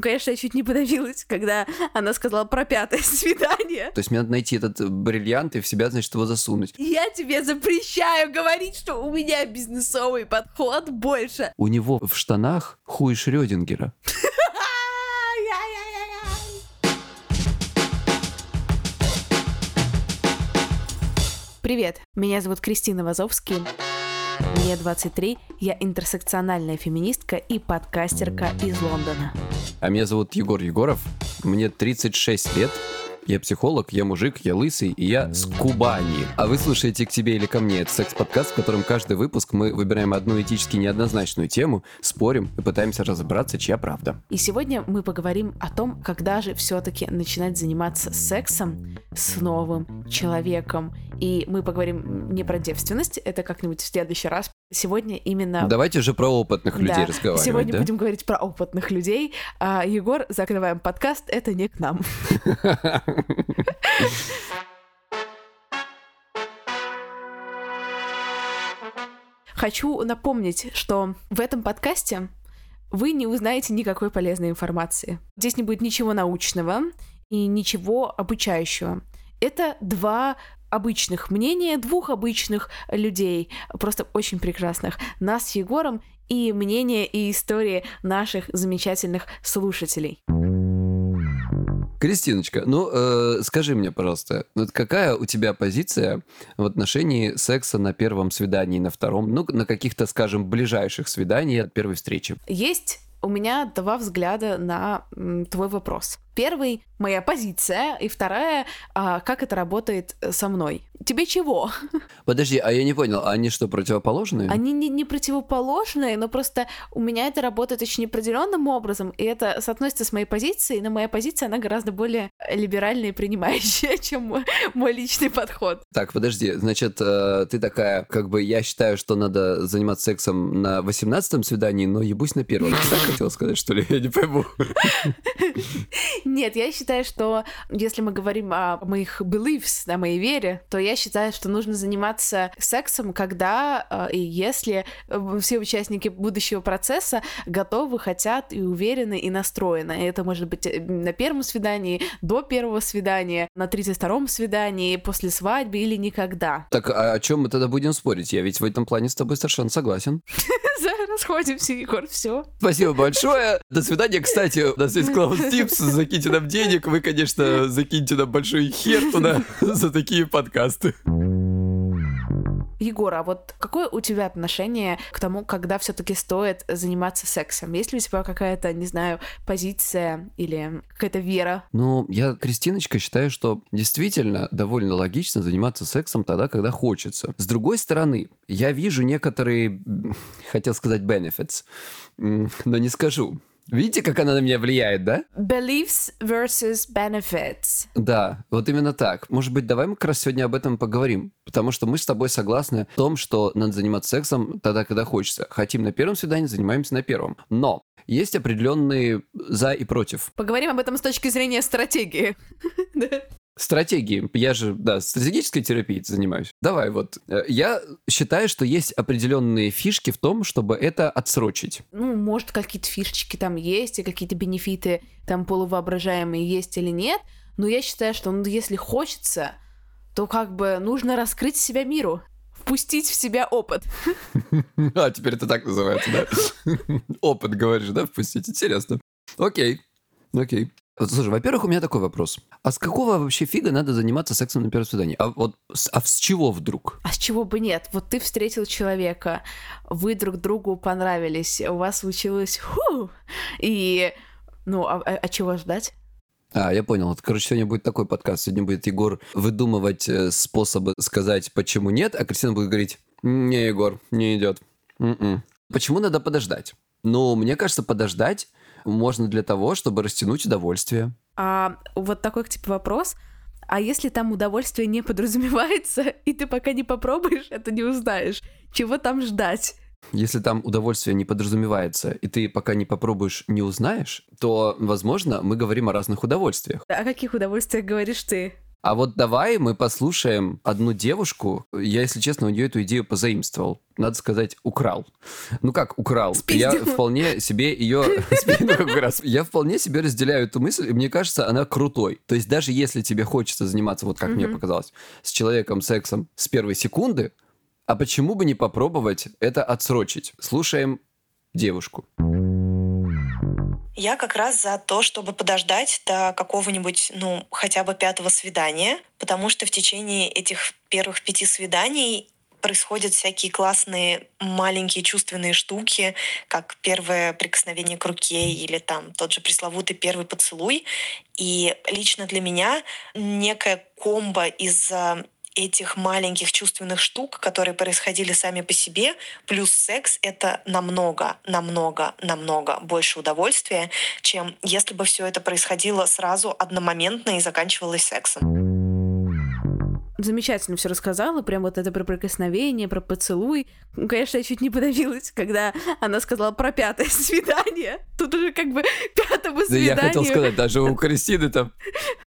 конечно, я чуть не подавилась, когда она сказала про пятое свидание. То есть мне надо найти этот бриллиант и в себя, значит, его засунуть. Я тебе запрещаю говорить, что у меня бизнесовый подход больше. У него в штанах хуй Шрёдингера. Привет, меня зовут Кристина Вазовский. Мне 23, я интерсекциональная феминистка и подкастерка из Лондона. А меня зовут Егор Егоров, мне 36 лет, я психолог, я мужик, я лысый, и я с Кубани. А вы слушаете «К тебе или ко мне» — это секс-подкаст, в котором каждый выпуск мы выбираем одну этически неоднозначную тему, спорим и пытаемся разобраться, чья правда. И сегодня мы поговорим о том, когда же все-таки начинать заниматься сексом с новым человеком. И мы поговорим не про девственность, это как-нибудь в следующий раз. Сегодня именно... Давайте же про опытных людей Да, разговаривать, Сегодня да? будем говорить про опытных людей. А, Егор, закрываем подкаст, это не к нам. Хочу напомнить, что в этом подкасте вы не узнаете никакой полезной информации. Здесь не будет ничего научного и ничего обучающего. Это два обычных мнения двух обычных людей, просто очень прекрасных, нас с Егором, и мнение и истории наших замечательных слушателей. Кристиночка, ну э, скажи мне, пожалуйста, вот какая у тебя позиция в отношении секса на первом свидании, на втором, ну, на каких-то, скажем, ближайших свиданиях от первой встречи? Есть у меня два взгляда на твой вопрос. Первый — моя позиция, и вторая а, — как это работает э, со мной. Тебе чего? Подожди, а я не понял, они что, противоположные? Они не, не противоположные, но просто у меня это работает очень определенным образом, и это соотносится с моей позицией, но моя позиция, она гораздо более либеральная и принимающая, чем мой, мой личный подход. Так, подожди, значит, э, ты такая, как бы, я считаю, что надо заниматься сексом на 18-м свидании, но ебусь на первом. Ты так хотел сказать, что ли? Я не пойму. Нет, я считаю, что если мы говорим о моих beliefs, о моей вере, то я считаю, что нужно заниматься сексом, когда э, и если э, все участники будущего процесса готовы, хотят и уверены и настроены. И это может быть э, на первом свидании, до первого свидания, на 32-м свидании, после свадьбы или никогда. Так, а о чем мы тогда будем спорить? Я ведь в этом плане с тобой совершенно согласен. Расходимся, Егор, все. Спасибо большое. До свидания. Кстати, у нас есть Клаус Типс. Закиньте нам денег. Вы, конечно, закиньте нам большой хер туда за такие подкасты. Егор, а вот какое у тебя отношение к тому, когда все-таки стоит заниматься сексом? Есть ли у тебя какая-то, не знаю, позиция или какая-то вера? Ну, я, Кристиночка, считаю, что действительно довольно логично заниматься сексом тогда, когда хочется. С другой стороны, я вижу некоторые, хотел сказать benefits, но не скажу. Видите, как она на меня влияет, да? Beliefs versus benefits. Да, вот именно так. Может быть, давай мы как раз сегодня об этом поговорим. Потому что мы с тобой согласны в том, что надо заниматься сексом тогда, когда хочется. Хотим на первом свидании, занимаемся на первом. Но есть определенные за и против. Поговорим об этом с точки зрения стратегии. Стратегии. Я же, да, стратегической терапией занимаюсь. Давай вот. Э, Я считаю, что есть определенные фишки в том, чтобы это отсрочить. Ну, может, какие-то фишечки там есть, и какие-то бенефиты там полувоображаемые есть или нет. Но я считаю, что ну, если хочется, то как бы нужно раскрыть себя миру. Впустить в себя опыт. А, теперь это так называется, да? Опыт, говоришь, да, впустить? Интересно. Окей, окей. Слушай, во-первых, у меня такой вопрос. А с какого вообще фига надо заниматься сексом на первом свидании? А вот с, а с чего вдруг? А с чего бы нет? Вот ты встретил человека, вы друг другу понравились, у вас случилось ху, и ну, а, а- а чего ждать? А, я понял. Короче, сегодня будет такой подкаст. Сегодня будет Егор выдумывать э, способы сказать, почему нет, а Кристина будет говорить, не, Егор, не идет. М-м». Почему надо подождать? Ну, мне кажется, подождать можно для того, чтобы растянуть удовольствие. А вот такой типа вопрос. А если там удовольствие не подразумевается, и ты пока не попробуешь, это не узнаешь. Чего там ждать? Если там удовольствие не подразумевается, и ты пока не попробуешь, не узнаешь, то, возможно, мы говорим о разных удовольствиях. О каких удовольствиях говоришь ты? А вот давай мы послушаем одну девушку. Я, если честно, у нее эту идею позаимствовал. Надо сказать, украл. Ну как украл? Спиздил. Я вполне себе ее... Ну. Я вполне себе разделяю эту мысль, и мне кажется, она крутой. То есть даже если тебе хочется заниматься, вот как мне показалось, с человеком сексом с первой секунды, а почему бы не попробовать это отсрочить? Слушаем девушку. Я как раз за то, чтобы подождать до какого-нибудь, ну, хотя бы пятого свидания, потому что в течение этих первых пяти свиданий происходят всякие классные маленькие чувственные штуки, как первое прикосновение к руке или там тот же пресловутый первый поцелуй. И лично для меня некая комбо из а, этих маленьких чувственных штук, которые происходили сами по себе, плюс секс — это намного, намного, намного больше удовольствия, чем если бы все это происходило сразу, одномоментно и заканчивалось сексом. Замечательно все рассказала, прям вот это про прикосновение, про поцелуй. Ну, конечно, я чуть не подавилась, когда она сказала про пятое свидание. Тут уже как бы пятому Да я хотел свиданию. сказать, даже у Кристины там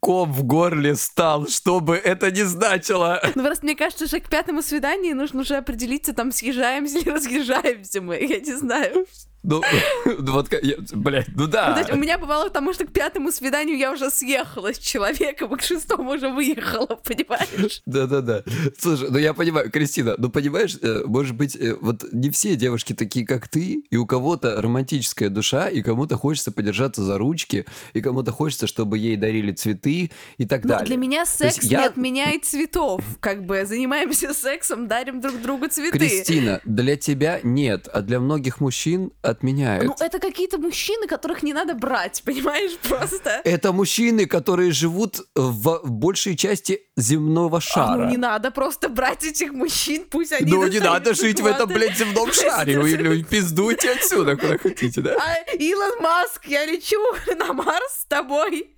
ком в горле стал, что бы это ни значило. Ну, просто мне кажется, что к пятому свиданию нужно уже определиться, там, съезжаемся или разъезжаемся мы, я не знаю. Ну, ну вот, я- блядь, ну Ну, да. то есть у меня бывало, потому что к пятому свиданию я уже съехала с человеком, и к шестому уже выехала, понимаешь? Да-да-да. Слушай, ну я понимаю, Кристина, ну понимаешь, э, может быть, э, вот не все девушки такие, как ты, и у кого-то романтическая душа, и кому-то хочется подержаться за ручки, и кому-то хочется, чтобы ей дарили цветы и так Но далее. для меня секс я- не отменяет цветов. Как бы занимаемся сексом, дарим друг другу цветы. Кристина, для тебя нет, а для многих мужчин отменяет. Ну, это какие-то мужчины, которых не надо брать, понимаешь, просто. Это мужчины, которые живут в большей части земного А, шара. ну, не надо просто брать этих мужчин, пусть они... Ну, не надо жить в этом, блядь, земном шаре. Вы или пиздуйте отсюда, куда хотите, да? А, Илон Маск, я лечу на Марс с тобой.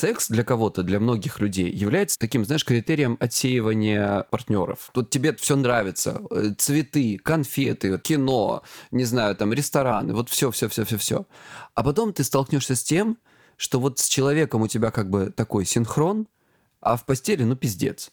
Секс для кого-то, для многих людей является таким, знаешь, критерием отсеивания партнеров. Тут тебе все нравится. Э, Цветы, конфеты, кино, не знаю, там, рестораны, вот все, все, все, все, все. А потом ты столкнешься с тем, что вот с человеком у тебя как бы такой синхрон, а в постели, ну, пиздец.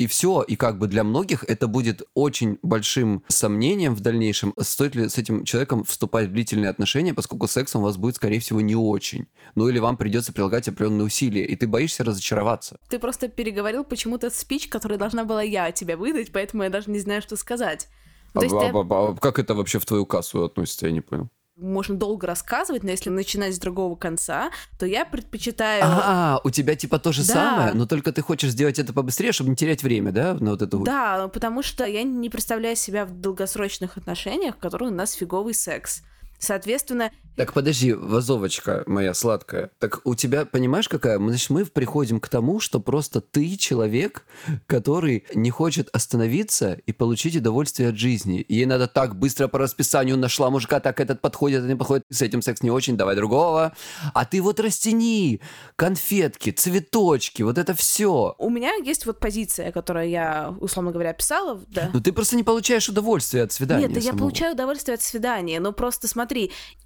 И все, и как бы для многих это будет очень большим сомнением в дальнейшем, стоит ли с этим человеком вступать в длительные отношения, поскольку сексом у вас будет, скорее всего, не очень. Ну или вам придется прилагать определенные усилия, и ты боишься разочароваться. Ты просто переговорил почему-то спич, который должна была я тебе выдать, поэтому я даже не знаю, что сказать. Ну, То есть а, ты- а- а как это вообще в твою кассу относится, я не понял. Можно долго рассказывать, но если начинать с другого конца, то я предпочитаю... А, у тебя типа то же Да. самое, но только ты хочешь сделать это побыстрее, чтобы не терять время, да, на вот эту... Да, потому что я не представляю себя в долгосрочных отношениях, в которых у нас фиговый секс. Соответственно, Так подожди, вазовочка моя сладкая. Так у тебя, понимаешь, какая? Значит, мы приходим к тому, что просто ты человек, который не хочет остановиться и получить удовольствие от жизни. Ей надо так быстро по расписанию нашла мужика, так этот подходит, этот не подходит, с этим секс не очень, давай другого. А ты вот растяни конфетки, цветочки, вот это все. у меня есть вот позиция, которую я, условно говоря, писала, да. Но ты просто не получаешь удовольствия от свидания. Нет, да я самого. получаю удовольствие от свидания, но просто смотри,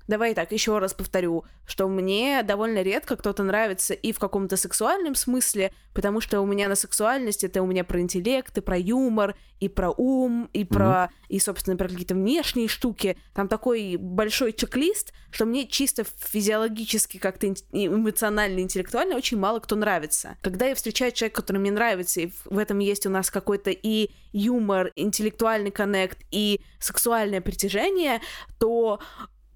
давай так, еще раз повторю, что мне довольно редко кто-то нравится и в каком-то сексуальном смысле, потому что у меня на сексуальность это у меня про интеллект, и про юмор, и про ум, и про, и, собственно, про какие-то внешние штуки. Там такой большой чек-лист, что мне чисто физиологически, как-то эмоционально, интеллектуально очень мало кто нравится. Когда я встречаю человека, который мне нравится, и в- в этом есть у нас какой-то и юмор, интеллектуальный коннект, и сексуальное притяжение, то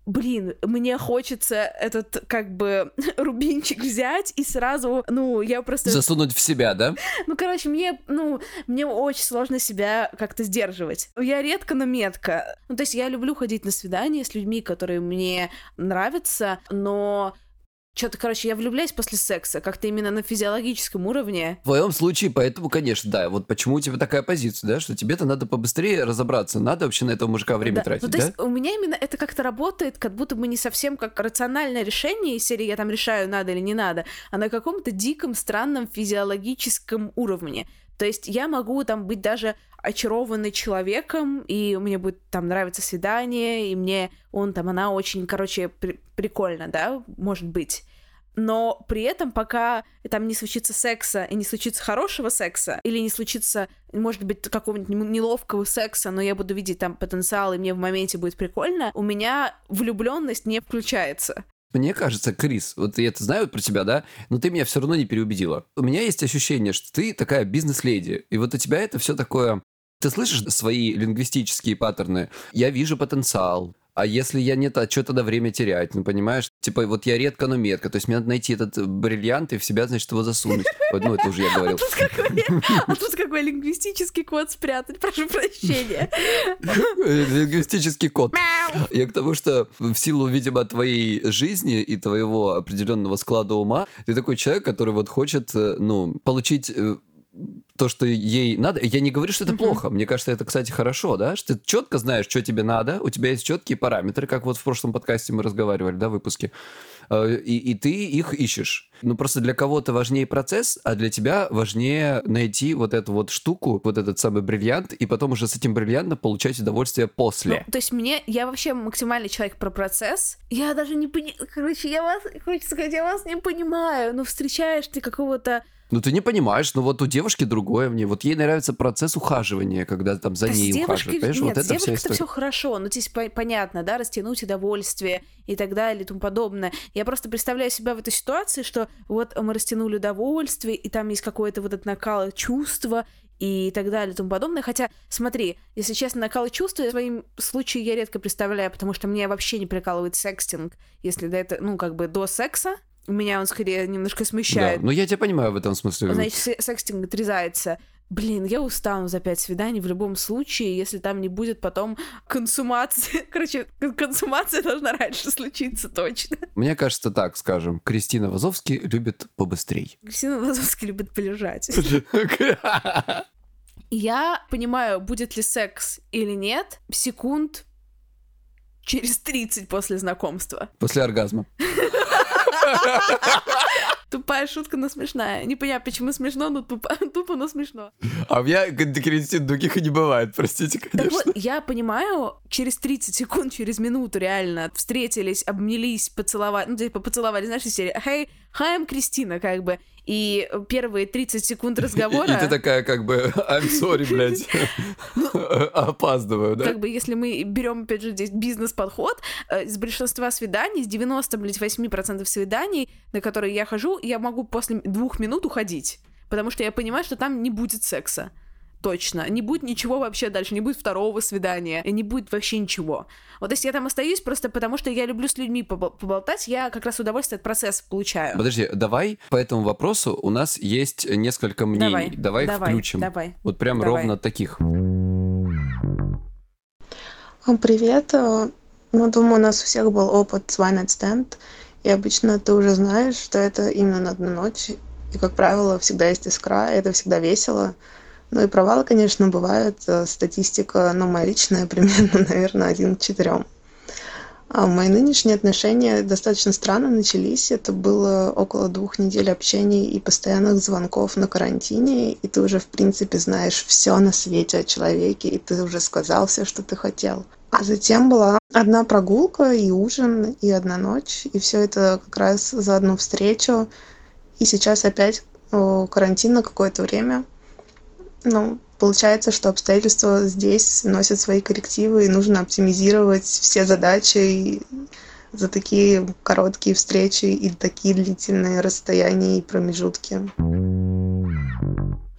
Блин, мне хочется этот, как бы, рубинчик взять и сразу, ну, я просто... Засунуть в себя, да? Ну, короче, мне, ну, мне очень сложно себя как-то сдерживать. Я редко, но метко. Ну, то есть я люблю ходить на свидания с людьми, которые мне нравятся, но что-то, короче, я влюбляюсь после секса, как-то именно на физиологическом уровне. В твоем случае, поэтому, конечно, да. Вот почему у тебя такая позиция, да, что тебе-то надо побыстрее разобраться, надо вообще на этого мужика время Да. тратить, ну, то да? есть у меня именно это как-то работает, как будто бы не совсем как рациональное решение из серии «я там решаю, надо или не надо», а на каком-то диком, странном физиологическом уровне. То есть я могу там быть даже очарованный человеком, и мне будет там нравиться свидание, и мне он там, она очень, короче, при- прикольно, да, может быть но при этом пока там не случится секса и не случится хорошего секса, или не случится, может быть, какого-нибудь неловкого секса, но я буду видеть там потенциал, и мне в моменте будет прикольно, у меня влюбленность не включается. Мне кажется, Крис, вот я это знаю про тебя, да, но ты меня все равно не переубедила. У меня есть ощущение, что ты такая бизнес-леди, и вот у тебя это все такое... Ты слышишь свои лингвистические паттерны? Я вижу потенциал, а если я нет, а что тогда время терять? Ну, понимаешь? Типа, вот я редко, но метко. То есть мне надо найти этот бриллиант и в себя, значит, его засунуть. Вот, ну, это уже я говорил. А тут какой, а тут какой лингвистический код спрятать, прошу прощения. Лингвистический код. Я к тому, что в силу, видимо, твоей жизни и твоего определенного склада ума, ты такой человек, который вот хочет, э, ну, получить э, то, что ей надо. Я не говорю, что это uh-huh. плохо. Мне кажется, это, кстати, хорошо, да? Что ты четко знаешь, что тебе надо, у тебя есть четкие параметры, как вот в прошлом подкасте мы разговаривали, да, в выпуске. Э, и, и ты их ищешь. Ну, просто для кого-то важнее процесс, а для тебя важнее найти вот эту вот штуку, вот этот самый бриллиант, и потом уже с этим бриллиантом получать удовольствие после. Ну, то есть мне, я вообще максимальный человек про процесс. Я даже не понимаю, короче, я вас, хочется сказать, я вас не понимаю. Ну, встречаешь ты какого-то ну, ты не понимаешь, но вот у девушки другое мне. Вот ей нравится процесс ухаживания, когда там за да ней ухаживают. Понимаешь, Нет, вот это вся история. все хорошо, ну, здесь понятно, да, растянуть удовольствие и так далее и тому подобное. Я просто представляю себя в этой ситуации, что вот мы растянули удовольствие, и там есть какое-то вот это накал чувства, и так далее и тому подобное. Хотя, смотри, если честно, накал чувства в своем случае я редко представляю, потому что мне вообще не прикалывает секстинг, если до этого, ну, как бы до секса, меня он скорее немножко смущает. Да, ну я тебя понимаю в этом смысле. Значит, секстинг отрезается. Блин, я устану за пять свиданий в любом случае, если там не будет потом консумации. Короче, консумация должна раньше случиться точно. Мне кажется, так скажем. Кристина Вазовский любит побыстрей. Кристина Вазовский любит полежать. Я понимаю, будет ли секс или нет, секунд через 30 после знакомства. После оргазма. Тупая шутка, но смешная. Не понятно, почему смешно, но тупо, тупо, но смешно. А у меня Кристин других и не бывает, простите, конечно. Так вот, я понимаю, через 30 секунд, через минуту реально встретились, обнялись, поцеловали, ну, типа поцеловали, знаешь, из серии «Hey, hi, I'm Кристина», как бы, и первые 30 секунд разговора... И, и ты такая, как бы, I'm sorry, блядь, ну, опаздываю, да? Как бы, если мы берем, опять же, здесь бизнес-подход, э, из большинства свиданий, с 90, блядь, 8% свиданий, на которые я хожу, я могу после двух минут уходить, потому что я понимаю, что там не будет секса точно. Не будет ничего вообще дальше, не будет второго свидания, и не будет вообще ничего. Вот если я там остаюсь просто потому, что я люблю с людьми поболтать, я как раз удовольствие от процесса получаю. Подожди, давай по этому вопросу у нас есть несколько мнений. Давай, давай, давай включим. Давай. Вот прям давай. ровно таких. Привет. Ну, думаю, у нас у всех был опыт с One Night Stand. И обычно ты уже знаешь, что это именно на одну ночь. И, как правило, всегда есть искра, это всегда весело. Ну и провалы, конечно, бывают. Э, статистика, ну, моя личная, примерно, наверное, один к четырем. А мои нынешние отношения достаточно странно начались. Это было около двух недель общения и постоянных звонков на карантине. И ты уже, в принципе, знаешь все на свете о человеке, и ты уже сказал все, что ты хотел. А затем была одна прогулка и ужин, и одна ночь. И все это как раз за одну встречу. И сейчас опять карантин на какое-то время – ну, получается, что обстоятельства здесь носят свои коррективы, и нужно оптимизировать все задачи за такие короткие встречи и такие длительные расстояния и промежутки.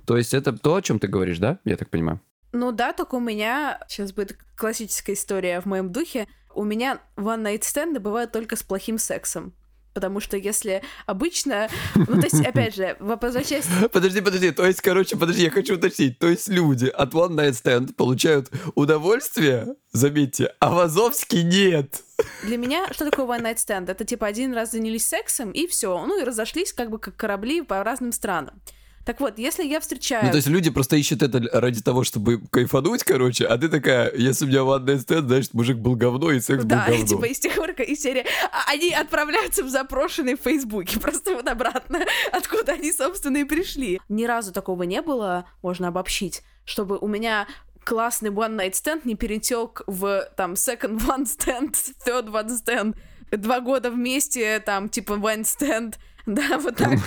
То есть это то, о чем ты говоришь, да? Я так понимаю. Ну да, только у меня сейчас будет классическая история в моем духе. У меня one night стенды бывают только с плохим сексом. Потому что если обычно... Ну, то есть, опять же, возвращаясь... Подожди, подожди, то есть, короче, подожди, я хочу уточнить. То есть люди от One Night Stand получают удовольствие, заметьте, а Вазовский нет. Для меня что такое one night stand? Это типа один раз занялись сексом, и все. Ну и разошлись как бы как корабли по разным странам. Так вот, если я встречаю... Ну, то есть люди просто ищут это ради того, чтобы кайфануть, короче, а ты такая, если у меня one night stand, значит, мужик был говно, и секс да, был говно. и типа из тех пор, из серии, а, они отправляются в запрошенные в Фейсбуке, просто вот обратно, откуда они, собственно, и пришли. Ни разу такого не было, можно обобщить, чтобы у меня классный one night stand не перетек в там second one stand, third one stand, два года вместе, там, типа, one stand, да, вот так.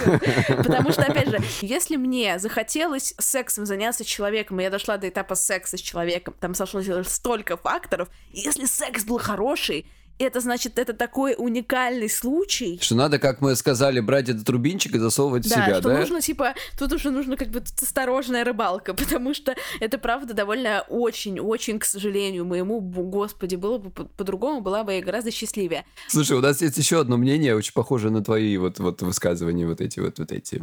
Потому что, опять же, если мне захотелось сексом заняться с человеком, и я дошла до этапа секса с человеком, там сошлось столько факторов, если секс был хороший, это значит, это такой уникальный случай. Что надо, как мы сказали, брать этот рубинчик и засовывать да, в себя, что да? нужно, типа, тут уже нужно как бы тут осторожная рыбалка, потому что это, правда, довольно очень-очень, к сожалению, моему, господи, было бы по- по-другому, была бы я гораздо счастливее. Слушай, у нас есть еще одно мнение, очень похоже на твои вот, вот высказывания, вот эти вот, вот эти.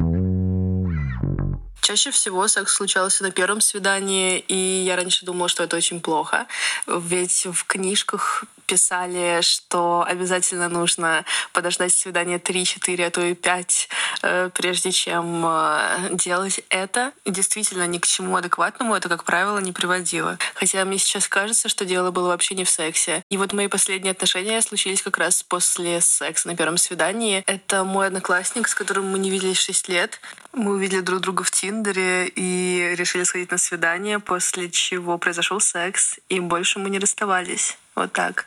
Чаще всего секс случался на первом свидании, и я раньше думала, что это очень плохо. Ведь в книжках писали, что обязательно нужно подождать свидание 3-4, а то и 5, э, прежде чем э, делать это. И действительно, ни к чему адекватному это, как правило, не приводило. Хотя мне сейчас кажется, что дело было вообще не в сексе. И вот мои последние отношения случились как раз после секса на первом свидании. Это мой одноклассник, с которым мы не виделись 6 лет. Мы увидели друг друга в Тиндере и решили сходить на свидание, после чего произошел секс, и больше мы не расставались. Вот так.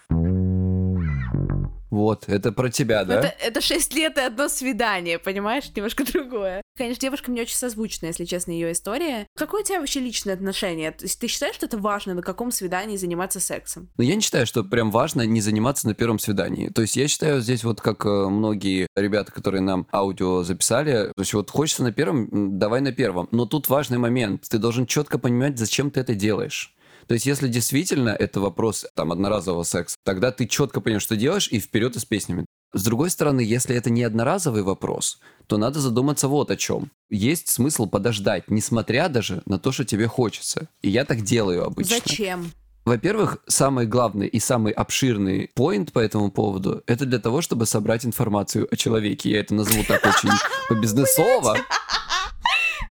Вот, это про тебя, да? Это, это 6 лет и одно свидание, понимаешь? Немножко другое. Конечно, девушка мне очень созвучна, если честно, ее история. Какое у тебя вообще личное отношение? То есть ты считаешь, что это важно, на каком свидании заниматься сексом? Но я не считаю, что прям важно не заниматься на первом свидании. То есть я считаю здесь вот как э, многие ребята, которые нам аудио записали, то есть вот хочется на первом, давай на первом. Но тут важный момент. Ты должен четко понимать, зачем ты это делаешь. То есть, если действительно это вопрос там одноразового секса, тогда ты четко понимаешь, что делаешь, и вперед и с песнями. С другой стороны, если это не одноразовый вопрос, то надо задуматься вот о чем. Есть смысл подождать, несмотря даже на то, что тебе хочется. И я так делаю обычно. Зачем? Во-первых, самый главный и самый обширный поинт по этому поводу это для того, чтобы собрать информацию о человеке. Я это назову так очень по-бизнесово.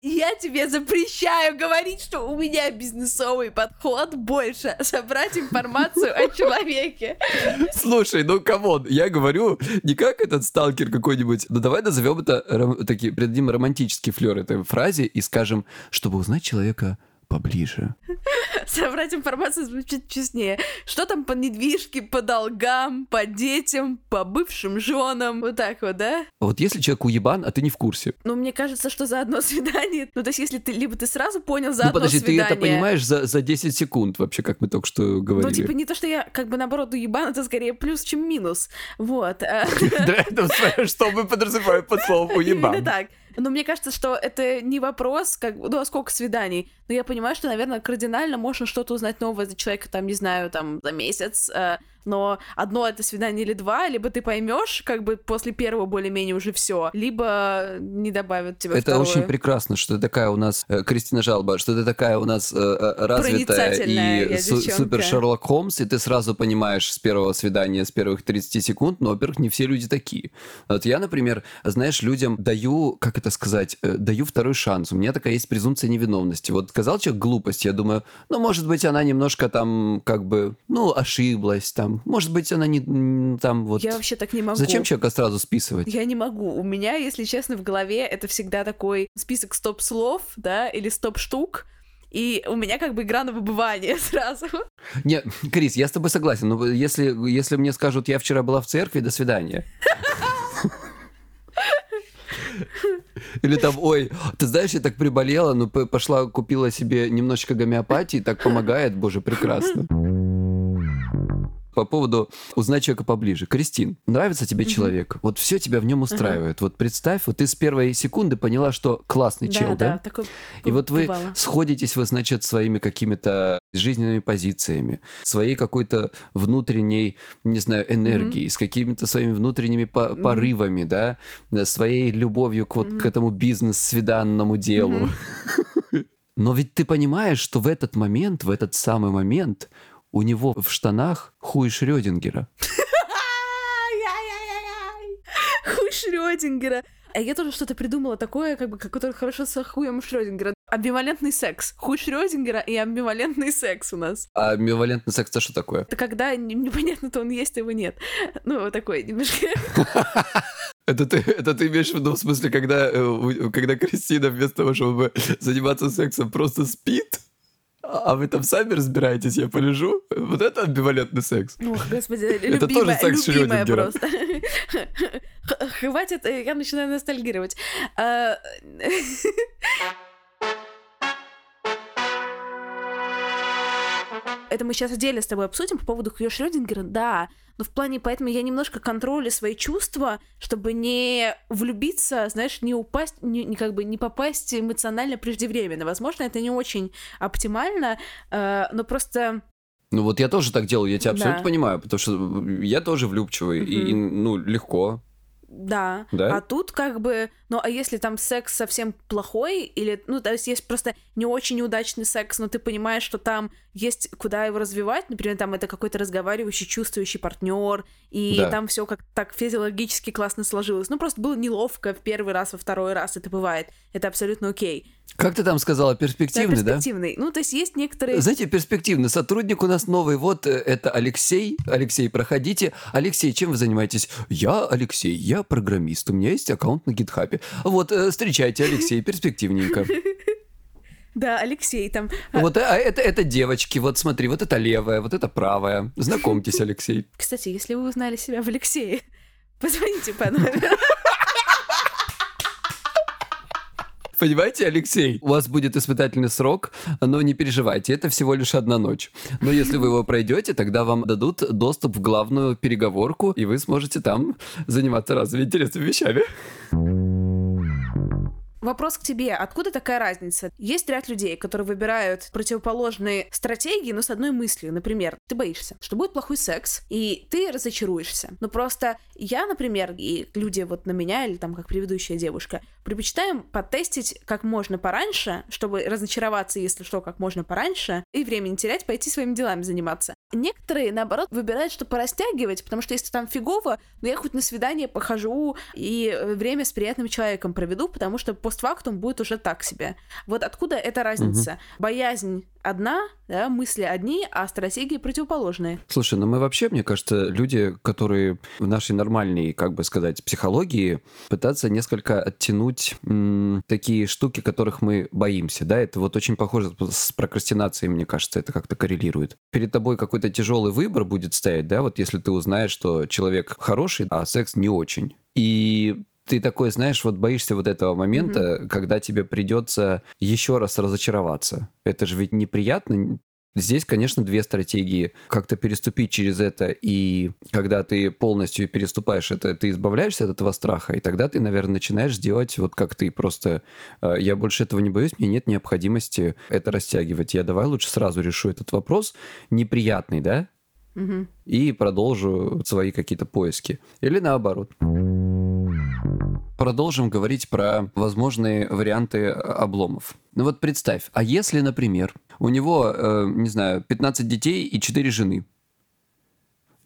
Я тебе запрещаю говорить, что у меня бизнесовый подход больше собрать информацию о человеке. Слушай, ну come on, я говорю не как этот сталкер какой-нибудь, но давай назовем это, такие, придадим романтический флер этой фразе и скажем, чтобы узнать человека поближе. Собрать информацию звучит честнее. Что там по недвижке, по долгам, по детям, по бывшим женам? Вот так вот, да? А Вот если человек уебан, а ты не в курсе. Ну, мне кажется, что за одно свидание... Ну, то есть, если ты... Либо ты сразу понял за ну одно подожди, свидание... ты это понимаешь за, за 10 секунд вообще, как мы только что говорили. Ну, типа, не то, что я, как бы, наоборот, уебан, это скорее плюс, чем минус. Вот. Да, это что мы подразумеваем под словом Именно уебан. так. Но мне кажется, что это не вопрос, как, ну, а сколько свиданий. Но я понимаю, что, наверное, кардинально можно что-то узнать новое за человека, там, не знаю, там, за месяц. э, но одно это свидание или два, либо ты поймешь, как бы после первого более-менее уже все, либо не добавят тебе Это второе. очень прекрасно, что ты такая у нас, э, Кристина Жалба, что ты такая у нас э, э, развитая и су- супер Шерлок Холмс, и ты сразу понимаешь с первого свидания, с первых 30 секунд, но, во-первых, не все люди такие. Вот я, например, знаешь, людям даю, как это сказать, э, даю второй шанс. У меня такая есть презумпция невиновности. Вот сказал человек глупость, я думаю, ну, может быть, она немножко там, как бы, ну, ошиблась там, может быть, она не там вот... Я вообще так не могу. Зачем человека сразу списывать? Я не могу. У меня, если честно, в голове это всегда такой список стоп-слов, да, или стоп-штук, и у меня как бы игра на выбывание сразу. Не, Крис, я с тобой согласен. Но если, если мне скажут, я вчера была в церкви, до свидания. Или там, ой, ты знаешь, я так приболела, но п- пошла, купила себе немножечко гомеопатии, так помогает, боже, прекрасно. По поводу узнать человека поближе. Кристин, нравится тебе человек? Вот все тебя в нем устраивает. Вот представь, вот ты с первой секунды поняла, что классный чел, да? такой И вот вы бывало. сходитесь, вы, значит, своими какими-то жизненными позициями, своей какой-то внутренней, не знаю, энергией, с какими-то своими внутренними по- порывами, да, э, своей любовью к вот к этому бизнес-свиданному делу. Но ведь ты понимаешь, что в этот момент, в этот самый момент, у него в штанах хуй Шрёдингера. Хуй Шрёдингера. А я тоже что-то придумала такое, как бы, которое хорошо с хуем Шрёдингера. Амбивалентный секс. Хуй Шрёдингера и амбивалентный секс у нас. А амбивалентный секс это что такое? Это когда непонятно, то он есть, а его нет. Ну, такой немножко... Это ты, это ты имеешь в виду в смысле, когда, э, когда Кристина вместо того, чтобы заниматься сексом, просто спит? А вы там сами разбираетесь, я полежу? Вот это амбивалентный секс. Ох, господи, это тоже секс любимая просто. Хватит, э, я начинаю ностальгировать. это мы сейчас отдельно с тобой обсудим по поводу Хью Шрёдингера, да, но в плане, поэтому я немножко контролю свои чувства, чтобы не влюбиться, знаешь, не упасть, не, не как бы не попасть эмоционально преждевременно. Возможно, это не очень оптимально, э, но просто ну вот я тоже так делаю, я тебя абсолютно да. понимаю, потому что я тоже влюбчивый, угу. и, ну, легко. Да. да. А тут как бы, ну а если там секс совсем плохой, или, ну, то есть есть просто не очень неудачный секс, но ты понимаешь, что там есть куда его развивать, например, там это какой-то разговаривающий, чувствующий партнер, и да. там все как так физиологически классно сложилось. Ну, просто было неловко в первый раз, во второй раз, это бывает. Это абсолютно окей. Как ты там сказала, перспективный, да? Перспективный. Да? Ну, то есть есть некоторые... Знаете, перспективный сотрудник у нас новый. Вот э, это Алексей. Алексей, проходите. Алексей, чем вы занимаетесь? Я Алексей, я программист. У меня есть аккаунт на гитхабе. Вот, э, встречайте, Алексей, перспективненько. Да, Алексей там. А вот а это, это девочки, вот смотри, вот это левая, вот это правая. Знакомьтесь, Алексей. Кстати, если вы узнали себя в Алексее, позвоните по номеру. Понимаете, Алексей, у вас будет испытательный срок, но не переживайте, это всего лишь одна ночь. Но если вы его пройдете, тогда вам дадут доступ в главную переговорку, и вы сможете там заниматься разными интересными вещами. Вопрос к тебе. Откуда такая разница? Есть ряд людей, которые выбирают противоположные стратегии, но с одной мыслью. Например, ты боишься, что будет плохой секс, и ты разочаруешься. Но просто я, например, и люди вот на меня, или там как предыдущая девушка, предпочитаем потестить как можно пораньше, чтобы разочароваться, если что, как можно пораньше, и время не терять, пойти своими делами заниматься. Некоторые, наоборот, выбирают, что порастягивать, потому что если там фигово, ну я хоть на свидание похожу и время с приятным человеком проведу, потому что после постфактум будет уже так себе. Вот откуда эта разница? Угу. Боязнь одна, да, мысли одни, а стратегии противоположные. Слушай, ну мы вообще, мне кажется, люди, которые в нашей нормальной, как бы сказать, психологии пытаться несколько оттянуть м- такие штуки, которых мы боимся, да, это вот очень похоже с прокрастинацией, мне кажется, это как-то коррелирует. Перед тобой какой-то тяжелый выбор будет стоять, да, вот если ты узнаешь, что человек хороший, а секс не очень. И ты такой, знаешь, вот боишься вот этого момента, mm-hmm. когда тебе придется еще раз разочароваться. Это же ведь неприятно. Здесь, конечно, две стратегии. Как-то переступить через это, и когда ты полностью переступаешь это, ты избавляешься от этого страха, и тогда ты, наверное, начинаешь делать вот как ты просто... «Э, я больше этого не боюсь, мне нет необходимости это растягивать. Я давай лучше сразу решу этот вопрос, неприятный, да? Угу. И продолжу свои какие-то поиски. Или наоборот. Продолжим говорить про возможные варианты обломов. Ну вот представь, а если, например, у него, э, не знаю, 15 детей и 4 жены?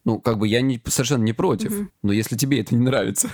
Ну, как бы я не, совершенно не против, угу. но если тебе это не нравится...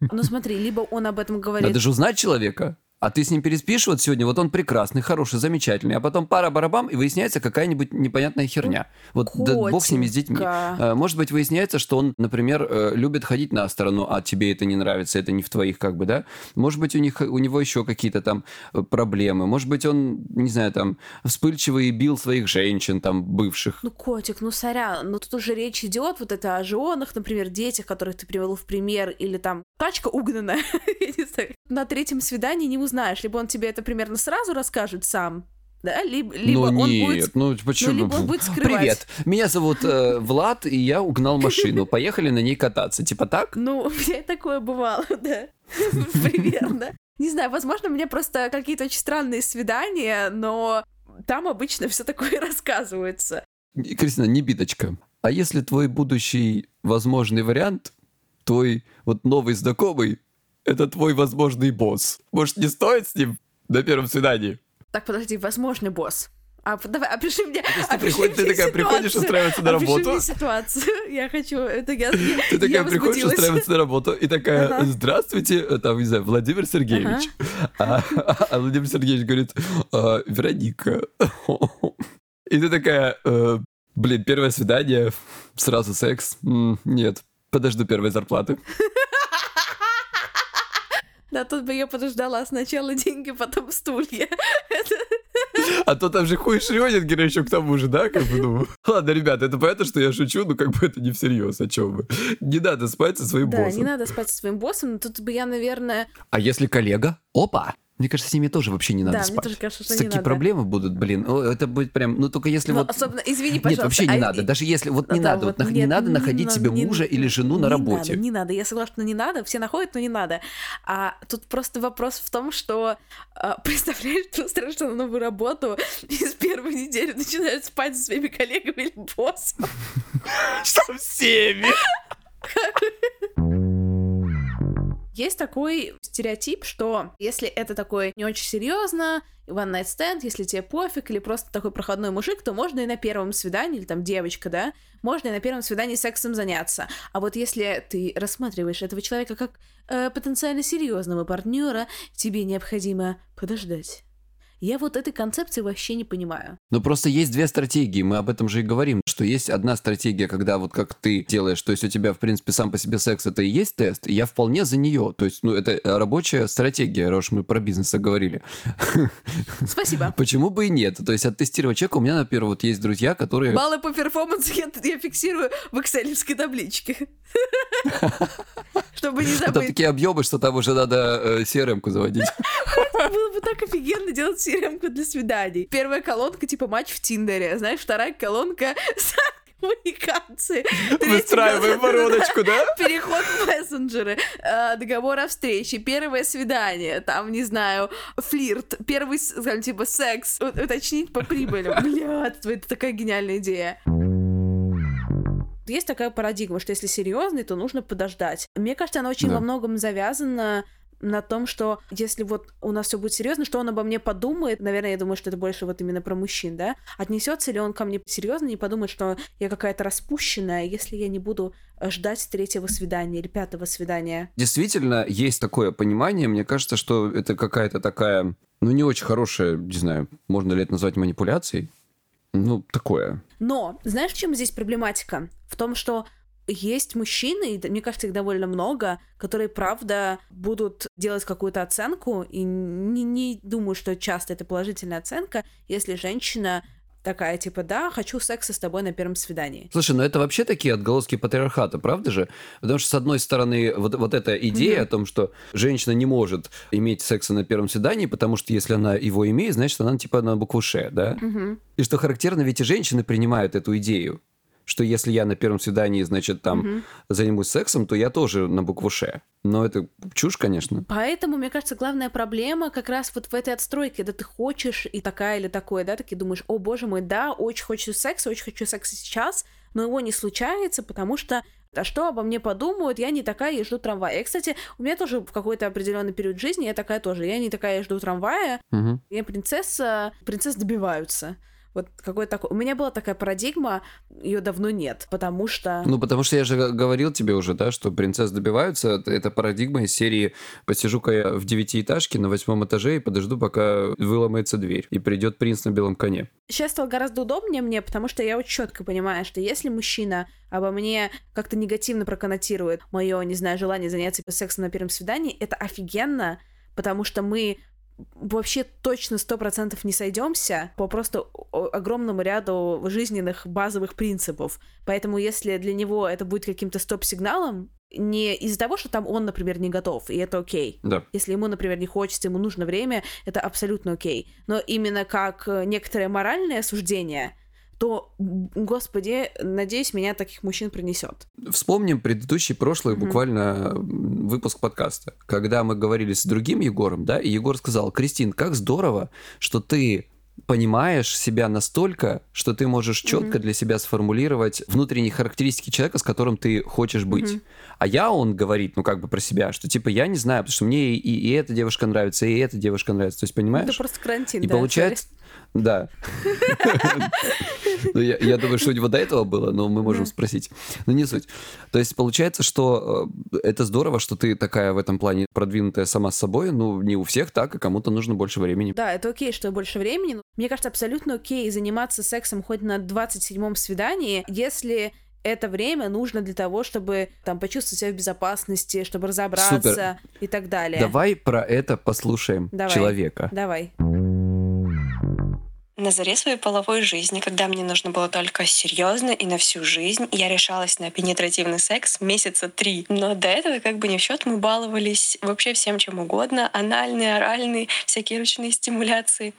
Ну смотри, либо он об этом говорит... Надо же узнать человека. А ты с ним переспишь вот сегодня, вот он прекрасный, хороший, замечательный, а потом пара барабам, и выясняется какая-нибудь непонятная херня. Вот да, бог с ними, с детьми. А, может быть, выясняется, что он, например, э, любит ходить на сторону, а тебе это не нравится, это не в твоих, как бы, да? Может быть, у, них, у него еще какие-то там э, проблемы. Может быть, он, не знаю, там, вспыльчивый и бил своих женщин, там, бывших. Ну, котик, ну, сорян, ну тут уже речь идет вот это о женах, например, детях, которых ты привел в пример, или там тачка угнанная, я не знаю. На третьем свидании не узнаешь, либо он тебе это примерно сразу расскажет сам, да, либо, либо ну, он нет, будет, ну почему? Ну, либо он будет скрывать. Привет, меня зовут э, Влад, и я угнал машину. Поехали на ней кататься, типа так? Ну, у меня такое бывало, да, примерно. Не знаю, возможно, у меня просто какие-то очень странные свидания, но там обычно все такое рассказывается. Кристина, не биточка. А если твой будущий возможный вариант, твой вот новый знакомый, это твой возможный босс. Может, не стоит с ним на первом свидании? Так, подожди, возможный босс. А, давай, опиши мне. Ты, опиши приходишь, ты такая приходишь ситуацию. устраиваться на Опиши работу. мне ситуацию. Я хочу, это я, Ты такая приходишь устраиваться на работу и такая, здравствуйте, э, там, не знаю, Владимир Сергеевич. А, а Владимир Сергеевич говорит, «А, Вероника. И ты такая, «Э, блин, первое свидание, сразу секс. Нет, подожду первой зарплаты. Да, тут бы я подождала сначала деньги, потом стулья. А то там же хуй Шрёдингера еще к тому же, да, как бы, ну. Ладно, ребята, это понятно, что я шучу, но как бы это не всерьез, о чем вы. Не надо спать со своим Да, не боссом. надо спать со своим боссом, но тут бы я, наверное... А если коллега? Опа! Мне кажется, с ними тоже вообще не надо Да, мне спать. тоже кажется, что не Такие надо. проблемы будут, блин. О, Это будет прям, ну только если Ну, вот... особенно, извини, Нет, пожалуйста. вообще не а- надо. Даже если вот не Да, надо, вот, нах- не нет, надо не находить надо, себе не- мужа или жену на не работе. Надо, не надо, я согласна, что не надо, все находят, но не надо. А тут просто вопрос в том, что а, представляешь, ты устраиваешься на новую работу и с первой недели начинаешь спать со своими коллегами или боссом. Со всеми! Есть такой стереотип, что если это такой не очень серьезно, one night stand, если тебе пофиг, или просто такой проходной мужик, то можно и на первом свидании, или там девочка, да, можно и на первом свидании сексом заняться. А вот если ты рассматриваешь этого человека как э, потенциально серьезного партнера, тебе необходимо подождать. Я вот этой концепции вообще не понимаю. Ну просто есть две стратегии, мы об этом же и говорим, что есть одна стратегия, когда вот как ты делаешь, то есть у тебя, в принципе, сам по себе секс это и есть тест, и я вполне за нее. То есть, ну, это рабочая стратегия, раз мы про бизнес говорили. Спасибо. Почему бы и нет? То есть оттестировать человека, у меня, например, вот есть друзья, которые... Баллы по перформансу я, я фиксирую в экселевской табличке. Чтобы не А Там забыть. такие объемы, что там уже надо э, CRM-ку заводить. Было бы так офигенно делать crm для свиданий. Первая колонка типа матч в Тиндере, знаешь, вторая колонка коммуникации. Выстраиваем вороночку, да? Переход в мессенджеры, э, договор о встрече, первое свидание, там, не знаю, флирт, первый, с- там, типа, секс, уточнить по прибыли. Блядь, это такая гениальная идея. Есть такая парадигма, что если серьезный, то нужно подождать. Мне кажется, она очень Да. во многом завязана на том, что если вот у нас все будет серьезно, что он обо мне подумает, наверное, я думаю, что это больше вот именно про мужчин, да, отнесется ли он ко мне серьезно, не подумает, что я какая-то распущенная, если я не буду э, ждать третьего свидания или пятого свидания. Действительно, есть такое понимание. Мне кажется, что это какая-то такая, ну, не очень хорошая, не знаю, можно ли это назвать манипуляцией? Ну, такое. Но знаешь, в чем здесь проблематика? В том, что есть мужчины, и мне кажется, их довольно много, которые, правда, будут делать какую-то оценку, и не, не думаю, что часто это положительная оценка, если женщина такая, типа, да, хочу секса с тобой на первом свидании. Слушай, ну это вообще такие отголоски патриархата, правда же? Потому что, с одной стороны, вот, вот эта идея Мгм. о том, что женщина не может иметь секса на первом свидании, потому что если она его имеет, значит, она типа на букву «Ш», да? Мгм. И что характерно, ведь и женщины принимают эту идею, что если я на первом свидании, значит, там Мгм. занимусь сексом, то я тоже на букву «Ш». Но это чушь, конечно. Поэтому, мне кажется, главная проблема как раз вот в этой отстройке, когда ты хочешь и такая или такое, да, такие думаешь, о боже мой, да, очень хочу секса, очень хочу секса сейчас, но его не случается, потому что а что обо мне подумают, я не такая, я жду трамвая. И, кстати, у меня тоже в какой-то определенный период жизни я такая тоже. Я не такая, я жду трамвая, Мгм. я принцесса, принцесс добиваются. Вот какой такой. У меня была такая парадигма, ее давно нет, потому что. Ну, потому что я же говорил тебе уже, да, что принцесс добиваются. Это- парадигма из серии «Посижу-ка я в девятиэтажке на восьмом этаже и подожду, пока выломается дверь, и придет принц на белом коне». Сейчас стало гораздо удобнее мне, потому что я очень четко понимаю, что если мужчина обо мне как-то негативно проконнотирует мое, не знаю, желание заняться сексом на первом свидании, это офигенно, потому что мы вообще точно сто процентов не сойдемся по просто огромному ряду жизненных базовых принципов. Поэтому если для него это будет каким-то стоп-сигналом, не из-за того, что там он, например, не готов, и это окей. Да. Если ему, например, не хочется, ему нужно время, это абсолютно окей. Но именно как некоторое моральное суждение, то, господи, надеюсь, меня таких мужчин принесет. Вспомним предыдущий, прошлый Мгм. буквально выпуск подкаста, когда мы говорили с другим Егором, да, и Егор сказал, Кристин, как здорово, что ты понимаешь себя настолько, что ты можешь четко Мгм. для себя сформулировать внутренние характеристики человека, с которым ты хочешь быть. Мгм. А я, он говорит, ну как бы про себя, что типа я не знаю, потому что мне и, и эта девушка нравится, и эта девушка нравится. То есть, понимаешь? Это просто карантин, И да, получается... Да. Ну, я, думаю, что у него до этого было, но мы можем спросить. Но не суть. То есть получается, что э, это здорово, что ты такая в этом плане продвинутая сама с собой. Ну, не у всех так, и кому-то нужно больше времени. Да, это окей, что больше времени. Мне кажется, абсолютно окей заниматься сексом хоть на 27-м свидании, если это время нужно для того, чтобы там почувствовать себя в безопасности, чтобы разобраться и так далее. Давай про это послушаем Давай. человека. Давай. На заре своей половой жизни, когда мне нужно было только серьезно и на всю жизнь, я решалась на пенетративный секс месяца три. Но до этого, как бы не в счет, мы баловались вообще всем чем угодно. Анальный, оральный, всякие ручные стимуляции.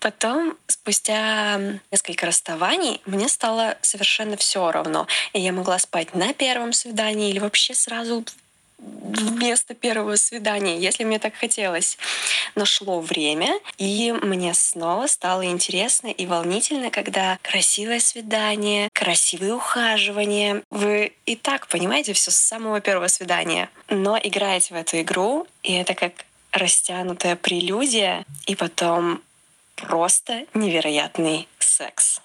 Потом, спустя несколько расставаний, мне стало совершенно все равно. И я могла спать на первом свидании или вообще сразу вместо первого свидания, если мне так хотелось. Но шло время, и мне снова стало интересно и волнительно, когда красивое свидание, красивые ухаживания. Вы и так понимаете все с самого первого свидания. Но играете в эту игру, и это как растянутая прелюдия, и потом просто невероятный секс.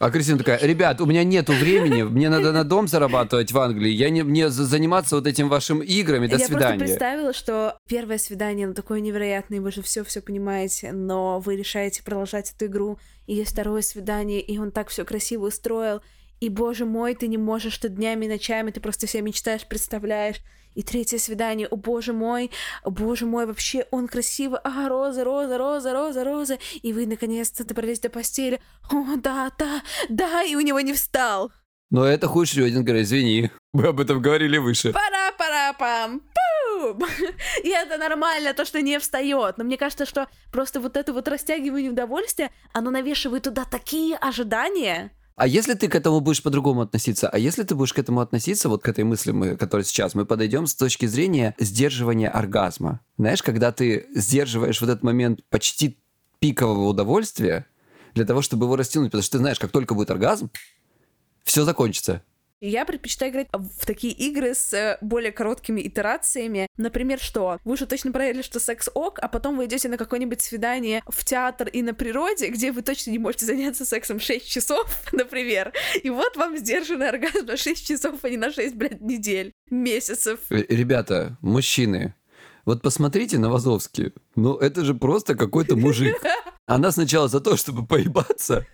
А Кристина такая, ребят, у меня нету времени, мне надо на дом зарабатывать в Англии, я не, мне за- заниматься вот этим вашим играми, до я просто свидания. представила, что первое свидание, ну, такое невероятное, вы же все все понимаете, но вы решаете продолжать эту игру, и есть второе свидание, и он так все красиво устроил, и, боже мой, ты не можешь, ты днями и ночами, ты просто себя мечтаешь, представляешь. И третье свидание, о боже мой, о боже мой, вообще он красиво, а, роза, роза, роза, роза, роза, и вы наконец-то добрались до постели, о, да, да, да, и у него не встал. Но это хуже Шрёдингера, извини. Мы об этом говорили выше. пара-пара-пам, пум! И это нормально, то, что не встает. Но мне кажется, что просто вот это вот растягивание удовольствия, оно навешивает туда такие ожидания. А если ты к этому будешь по-другому относиться? А если ты будешь к этому относиться, вот к этой мысли, мы, которая сейчас, мы подойдем с точки зрения сдерживания оргазма. Знаешь, когда ты сдерживаешь вот этот момент почти пикового удовольствия для того, чтобы его растянуть, потому что ты знаешь, как только будет оргазм, все закончится. Я предпочитаю играть в такие игры с э, более короткими итерациями. Например, что? Вы уже точно проверили, что секс ок, а потом вы идете на какое-нибудь свидание в театр и на природе, где вы точно не можете заняться сексом 6 часов, например. И вот вам сдержанный оргазм на 6 часов, а не на 6, блядь, недель, месяцев. Э, Ребята, мужчины, вот посмотрите на Вазовский. Ну, это же просто какой-то мужик. Она сначала за то, чтобы поебаться,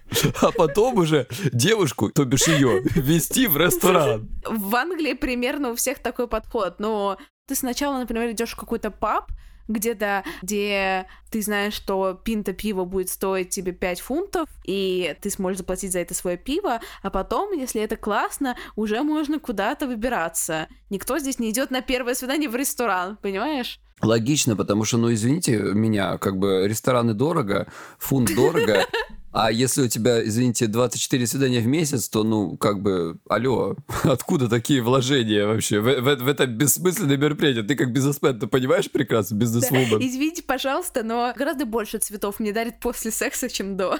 а потом уже девушку, то бишь ее, вести в ресторан. В Англии примерно у всех такой подход, но ты сначала, например, идешь в какой-то паб, где-то, где ты знаешь, что пинта пива будет стоить тебе 5 фунтов, и ты сможешь заплатить за это свое пиво, а потом, если это классно, уже можно куда-то выбираться. Никто здесь не идет на первое свидание в ресторан, понимаешь? Логично, потому что, ну, извините меня, как бы рестораны дорого, фунт дорого, а если у тебя, извините, 24 свидания в месяц, то, ну, как бы, алло, откуда такие вложения вообще в, в- в это бессмысленное мероприятие? Ты как бизнесмен, ты понимаешь прекрасно, бизнесвумен? Извините, пожалуйста, но гораздо больше цветов мне дарит после секса, чем до.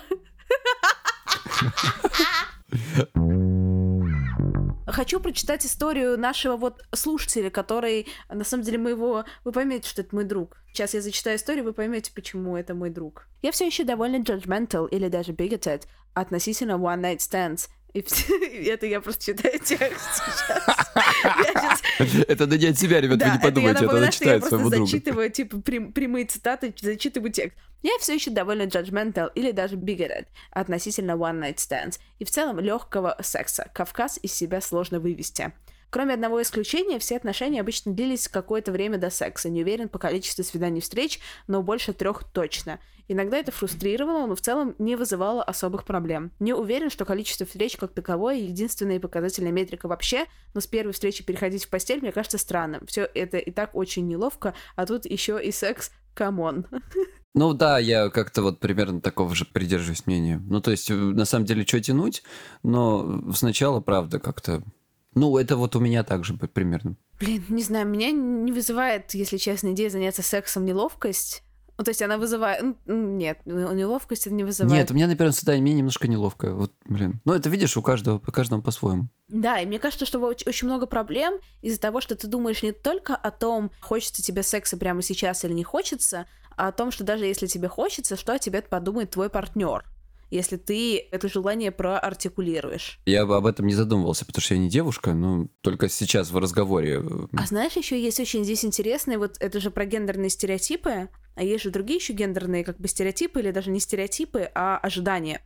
Хочу прочитать историю нашего вот слушателя, который, на самом деле, мы его... Вы поймете, что это мой друг. Сейчас я зачитаю историю, вы поймете, почему это мой друг. Я все еще довольно judgmental или даже bigoted относительно one night stands. И это я просто читаю текст сейчас. Это не от себя, ребят, вы не подумайте, это она читает просто своему другу. зачитываю, типа, прям- прямые цитаты, зачитываю текст. Я все еще довольно judgmental или даже bigoted относительно one night stands и в целом легкого секса. Кавказ из себя сложно вывести. Кроме одного исключения, все отношения обычно длились какое-то время до секса. Не уверен по количеству свиданий и встреч, но больше трех точно. Иногда это фрустрировало, но в целом не вызывало особых проблем. Не уверен, что количество встреч как таковое единственная показательная метрика вообще, но с первой встречи переходить в постель мне кажется странным. Все это и так очень неловко, а тут еще и секс. Come on. Ну да, я как-то вот примерно такого же придерживаюсь мнения. Ну то есть, э, на самом деле, что тянуть, но сначала, правда, как-то... Ну, это вот у меня так же примерно. Блин, не знаю, меня не вызывает, если честно, идея заняться сексом неловкость. Ну, то есть она вызывает... Нет, ну, неловкость это не вызывает. Нет, у меня на первом свидании мне немножко неловко. Вот, блин. Ну, это видишь, у каждого, по каждому по-своему. Да, и мне кажется, что оч- очень много проблем из-за того, что ты думаешь не только о том, хочется тебе секса прямо сейчас или не хочется, а о том, что даже если тебе хочется, что о тебе подумает твой партнер, если ты это желание проартикулируешь. Я об этом не задумывался, потому что я не девушка, но только сейчас в разговоре. э, А знаешь, еще есть очень здесь интересные, вот это же про гендерные стереотипы, а есть же другие еще гендерные как бы стереотипы, или даже не стереотипы, а ожидания,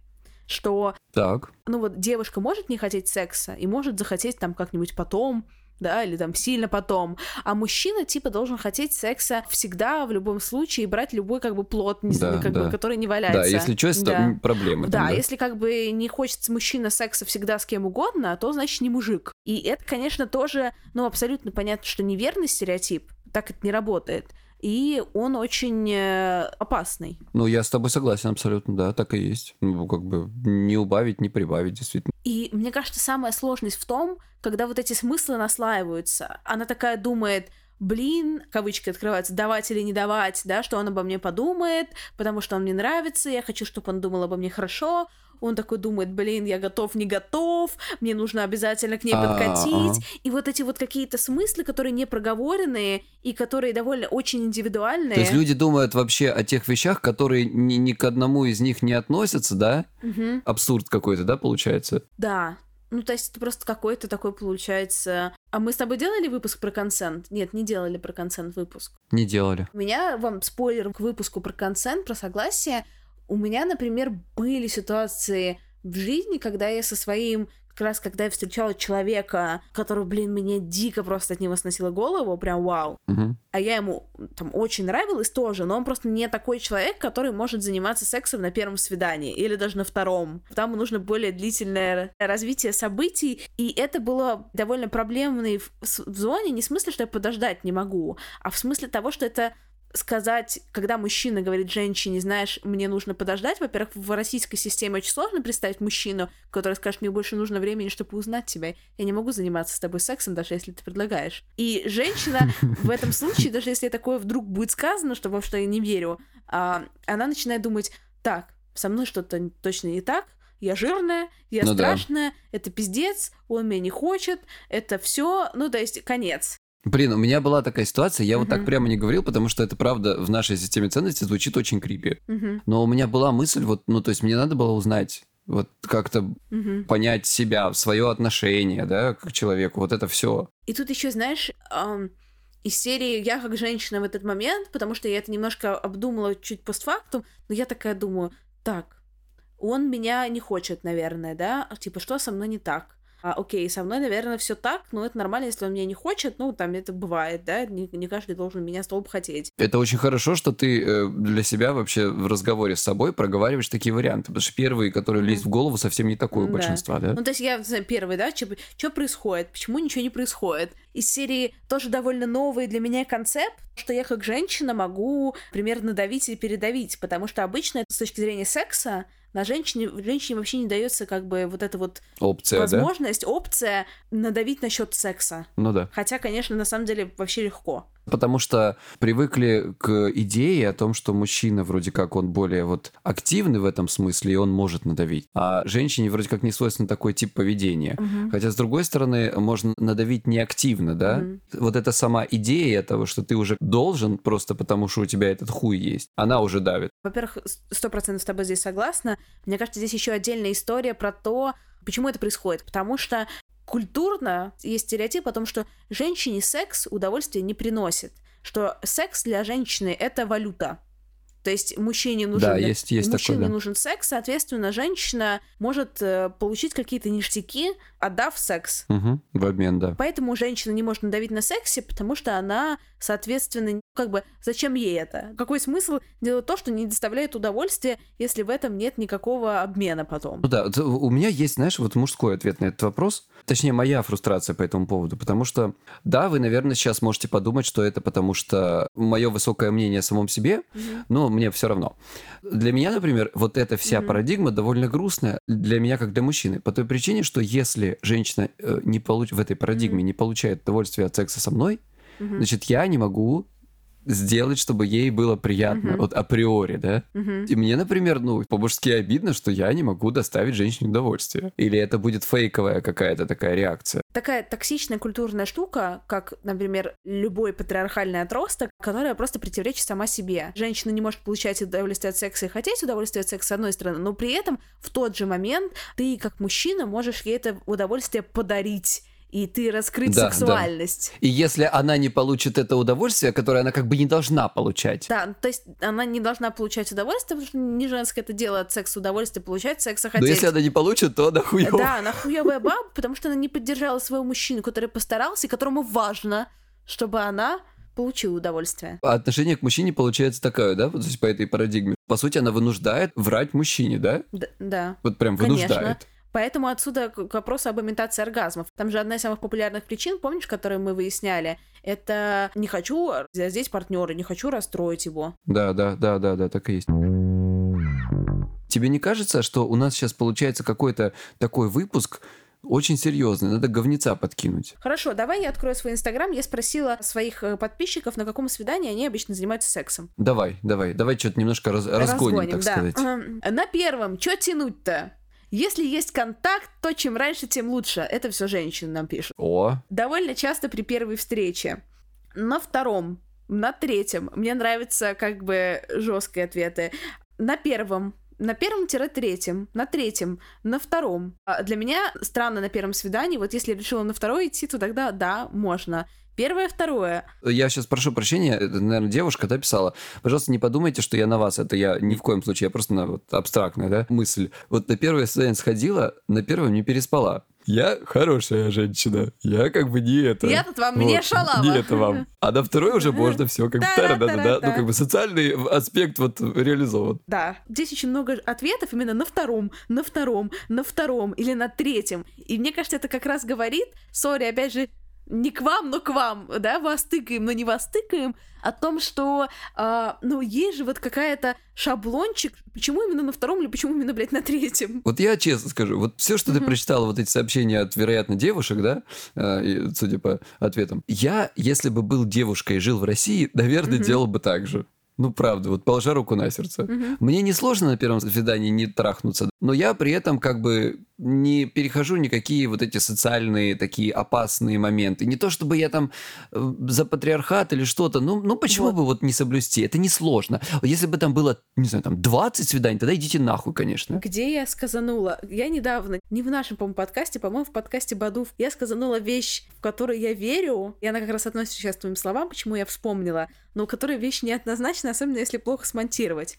что Так. ну вот девушка может не хотеть секса и может захотеть там как-нибудь потом, да, или там сильно потом, а мужчина типа должен хотеть секса всегда, в любом случае, и брать любой как бы плод, не знаю, Да, как бы, да. который не валяется. Да, если что, то Да. проблемы. Да, там, если как бы не хочет мужчина секса всегда с кем угодно, то значит не мужик. И это, конечно, тоже, ну, абсолютно понятно, что неверный стереотип, так это не работает. И он очень э, опасный. Ну, я с тобой согласен абсолютно, да, так и есть. Ну, как бы не убавить, не прибавить, действительно. И мне кажется, самая сложность в том, когда вот эти смыслы наслаиваются. Она такая думает, блин, кавычки открываются, давать или не давать, да, что он обо мне подумает, потому что он мне нравится, я хочу, чтобы он думал обо мне хорошо. Он такой думает, блин, я готов, не готов, мне нужно обязательно к ней А, подкатить. И вот эти вот какие-то смыслы, которые не проговоренные и которые довольно очень индивидуальные. То есть люди думают вообще о тех вещах, которые ни, ни к одному из них не относятся, да? Мгм. Абсурд какой-то, да, получается? Да. Ну, то есть это просто какой-то такой получается... А мы с тобой делали выпуск про консент? Нет, не делали про консент выпуск. Не делали. У меня, вам спойлер к выпуску про консент, про согласие. У меня, например, были ситуации в жизни, когда я со своим как раз когда я встречала человека, которого, блин, мне дико просто от него сносило голову, прям вау. Мгм. А я ему там очень нравилась тоже, но он просто не такой человек, который может заниматься сексом на первом свидании или даже на втором. Там нужно более длительное развитие событий, и это было довольно проблемной в, в зоне, не в смысле, что я подождать не могу, а в смысле того, что это сказать, когда мужчина говорит женщине, знаешь, мне нужно подождать, во-первых, в российской системе очень сложно представить мужчину, который скажет, мне больше нужно времени, чтобы узнать тебя. Я не могу заниматься с тобой сексом, даже если ты предлагаешь. И женщина в этом случае, даже если такое вдруг будет сказано, что во что я не верю, а, она начинает думать, так, со мной что-то точно не так, я жирная, я Ну да. страшная, это пиздец, он меня не хочет, это все, ну, то есть, конец. Блин, у меня была такая ситуация, я вот так прямо не говорил, потому что это правда в нашей системе ценностей звучит очень крипи. Мгм, Но у меня была мысль, вот, ну, то есть мне надо было узнать, вот как-то мгм. понять себя, свое отношение, да, к человеку, вот это все. И тут еще, знаешь, из серии «Я как женщина в этот момент», потому что я это немножко обдумала чуть постфактум, но я такая думаю, так, он меня не хочет, наверное, да? Типа, что со мной не так? А, окей, со мной, наверное, все так, но это нормально, если он меня не хочет, ну, там это бывает, да, не, не каждый должен меня столб хотеть. Это очень хорошо, что ты э, для себя вообще в разговоре с собой проговариваешь такие варианты, потому что первый, который лезет в голову, совсем не такой у Да. большинства, да? Ну, то есть я, знаю, первый, да, что происходит, почему ничего не происходит. Из серии тоже довольно новый для меня концепт, что я как женщина могу примерно давить и передавить, потому что обычно с точки зрения секса на женщине, женщине вообще не дается как бы вот эта вот Опция, да? возможность, опция надавить насчет секса. Ну да. Хотя, конечно, на самом деле вообще легко. Потому что привыкли к идее о том, что мужчина вроде как он более вот активный в этом смысле, и он может надавить. А женщине вроде как не свойственно такой тип поведения. Хотя, с другой стороны, можно надавить неактивно, да? Мгм. Вот эта сама идея того, что ты уже должен просто потому, что у тебя этот хуй есть, она уже давит. Во-первых, сто процентов с тобой здесь согласна. Мне кажется, здесь еще отдельная история про то, почему это происходит. Потому что культурно есть стереотип о том, что женщине секс удовольствие не приносит. Что секс для женщины — это валюта. То есть мужчине нужен, Да, есть- есть мужчине такое, да. нужен секс, соответственно, женщина может э, получить какие-то ништяки, отдав секс. Мгм. В обмен, да. Поэтому женщина не может надавить на сексе, потому что она, соответственно, как бы, зачем ей это? Какой смысл делать то, что не доставляет удовольствия, если в этом нет никакого обмена потом? Ну да, у меня есть, знаешь, вот мужской ответ на этот вопрос. Точнее, моя фрустрация по этому поводу. Потому что, да, вы, наверное, сейчас можете подумать, что это потому что мое высокое мнение о самом себе, Мгм. но мне все равно. Для меня, например, вот эта вся Мгм. парадигма довольно грустная для меня как для мужчины. По той причине, что если женщина э, не получ... в этой парадигме Мгм. не получает удовольствия от секса со мной, значит, я не могу сделать, чтобы ей было приятно, Мгм. вот априори, да? Мгм. И мне, например, ну, по-мужски обидно, что я не могу доставить женщине удовольствие. Или это будет фейковая какая-то такая реакция. Такая токсичная культурная штука, как, например, любой патриархальный отросток, которая просто противоречит сама себе. Женщина не может получать удовольствие от секса и хотеть удовольствие от секса с одной стороны, но при этом в тот же момент ты, как мужчина, можешь ей это удовольствие подарить. И ты раскрыть Да, да. сексуальность. И если она не получит это удовольствие, которое она как бы не должна получать, Да, то есть она не должна получать удовольствие, потому что не женское это дело от секса удовольствие получать, секса хотеть. но если она не получит, то она хуёво. Да, она хуёвая баба, потому что она не поддержала своего мужчину, который постарался, и которому важно, чтобы она получила удовольствие. А отношение к мужчине получается такое, да, вот то есть по этой парадигме. По сути, она вынуждает врать мужчине, да? Д- да. Вот прям Конечно. Поэтому отсюда вопросу об имитации оргазмов. Там же одна из самых популярных причин, помнишь, которые мы выясняли, это не хочу здесь партнера, не хочу расстроить его. Да, да, да, да, да, так и есть. Тебе не кажется, что у нас сейчас получается какой-то такой выпуск очень серьезный? Надо говнеца подкинуть. Хорошо, давай я открою свой инстаграм. Я спросила своих э, подписчиков, на каком свидании они обычно занимаются сексом. Давай, давай, давай что-то немножко раз- разгоним, так да. сказать. На первом, что тянуть-то? Если есть контакт, то чем раньше, тем лучше. Это все женщины нам пишут. О, Довольно часто при первой встрече. На втором, на третьем. Мне нравятся как бы жесткие ответы. На первом. На первом-третьем, на третьем, на втором. А Для меня странно на первом свидании, вот если решила на второе идти, то тогда да, можно. Первое, второе. я сейчас прошу прощения, это, наверное, девушка, да, писала. Пожалуйста, не подумайте, что я на вас. Это я ни в коем случае, я просто на вот абстрактная, да, мысль. Вот на первое свидание сходила, на первом не переспала. Я хорошая женщина. Я как бы не это. Я тут вам не шалава. Не это вам. А на второй уже можно все как бы Та-ра-та-ра-та. тара-да-да-да. Ну, как бы социальный аспект вот реализован. Да. Здесь очень много ответов именно на втором, на втором, на втором или на третьем. И мне кажется, это как раз говорит, сори, опять же, не к вам, но к вам, да, вас тыкаем, но не вас тыкаем, о том, что, а, ну, есть же вот какая-то шаблончик, почему именно на втором или почему именно, блядь, на третьем? Вот я честно скажу, вот все, что ты Мгм. прочитала, вот эти сообщения от, вероятно, девушек, да, э, судя по ответам, я, если бы был девушкой и жил в России, наверное, Мгм. делал бы так же. Ну, правда, вот положа руку на сердце. Мгм. Мне не сложно на первом свидании не трахнуться, но я при этом как бы не перехожу никакие вот эти социальные такие опасные моменты. Не то чтобы я там э, за патриархат или что-то, ну, ну почему Вот. бы вот не соблюсти? Это не сложно. Если бы там было, не знаю, там 20 свиданий, тогда идите нахуй, конечно. Где я сказанула? Я недавно, не в нашем, по-моему, подкасте, по-моему, в подкасте Бадув, я сказанула вещь, в которую я верю, и она как раз относится сейчас к твоим словам, почему я вспомнила, но которая вещь неоднозначна, особенно если плохо смонтировать.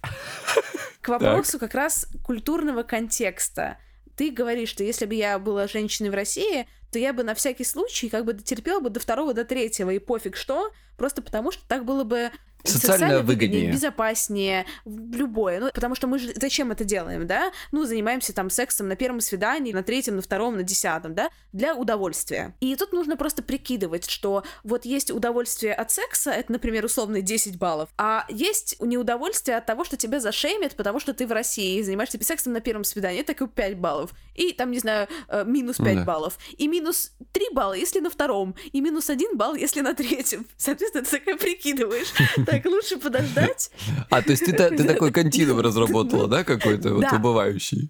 К вопросу как раз культурного контекста. Ты говоришь, что если бы я была женщиной в России, то я бы на всякий случай как бы дотерпела бы до второго, до третьего, и пофиг что, просто потому что так было бы Социально выгоднее. безопаснее, любое. Ну, потому что мы же зачем это делаем, да? Ну, занимаемся там сексом на первом свидании, на третьем, на втором, на десятом, да? Для удовольствия. И тут нужно просто прикидывать, что вот есть удовольствие от секса, это, например, условно 10 баллов, а есть неудовольствие от того, что тебя зашеймят, потому что ты в России и занимаешься сексом на первом свидании, это как 5 баллов. И там, не знаю, э, минус 5 Ну да. баллов. И минус 3 балла, если на втором. И минус 1 балл, если на третьем. Соответственно, ты такая прикидываешь. Так, лучше подождать. А, то есть ты, та- ты такой континуум разработала, да, какой-то вот убывающий?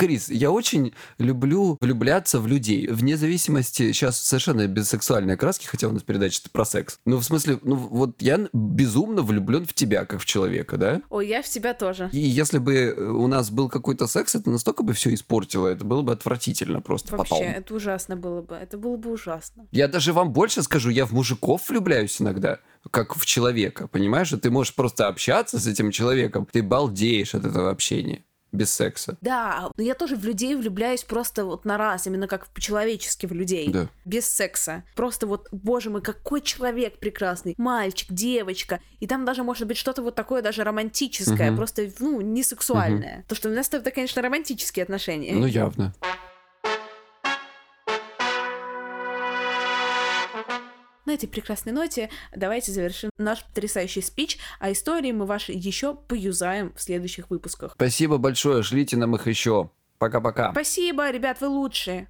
Крис, я очень люблю влюбляться в людей, вне зависимости, сейчас совершенно без сексуальной окраски, хотя у нас передача про секс. Ну, в смысле, ну вот я безумно влюблен в тебя, как в человека, да? Ой, я в тебя тоже. И если бы у нас был какой-то секс, это настолько бы все испортило, это было бы отвратительно просто Вообще, потом. это ужасно было бы. Это было бы ужасно. Я даже вам больше скажу, я в мужиков влюбляюсь иногда, как в человека, понимаешь? Ты можешь просто общаться с этим человеком, ты балдеешь от этого общения без секса. Да, но я тоже в людей влюбляюсь просто вот на раз, именно как по-человечески в людей. Да. Без секса. Просто вот, боже мой, какой человек прекрасный. Мальчик, девочка. И там даже может быть что-то вот такое даже романтическое, Мгм. просто, ну, не сексуальное. То, что у нас это, конечно, романтические отношения. Ну, явно. На этой прекрасной ноте давайте завершим наш потрясающий спич, а истории мы ваши еще поюзаем в следующих выпусках. Спасибо большое, шлите нам их еще. Пока-пока. Спасибо, ребят, вы лучшие.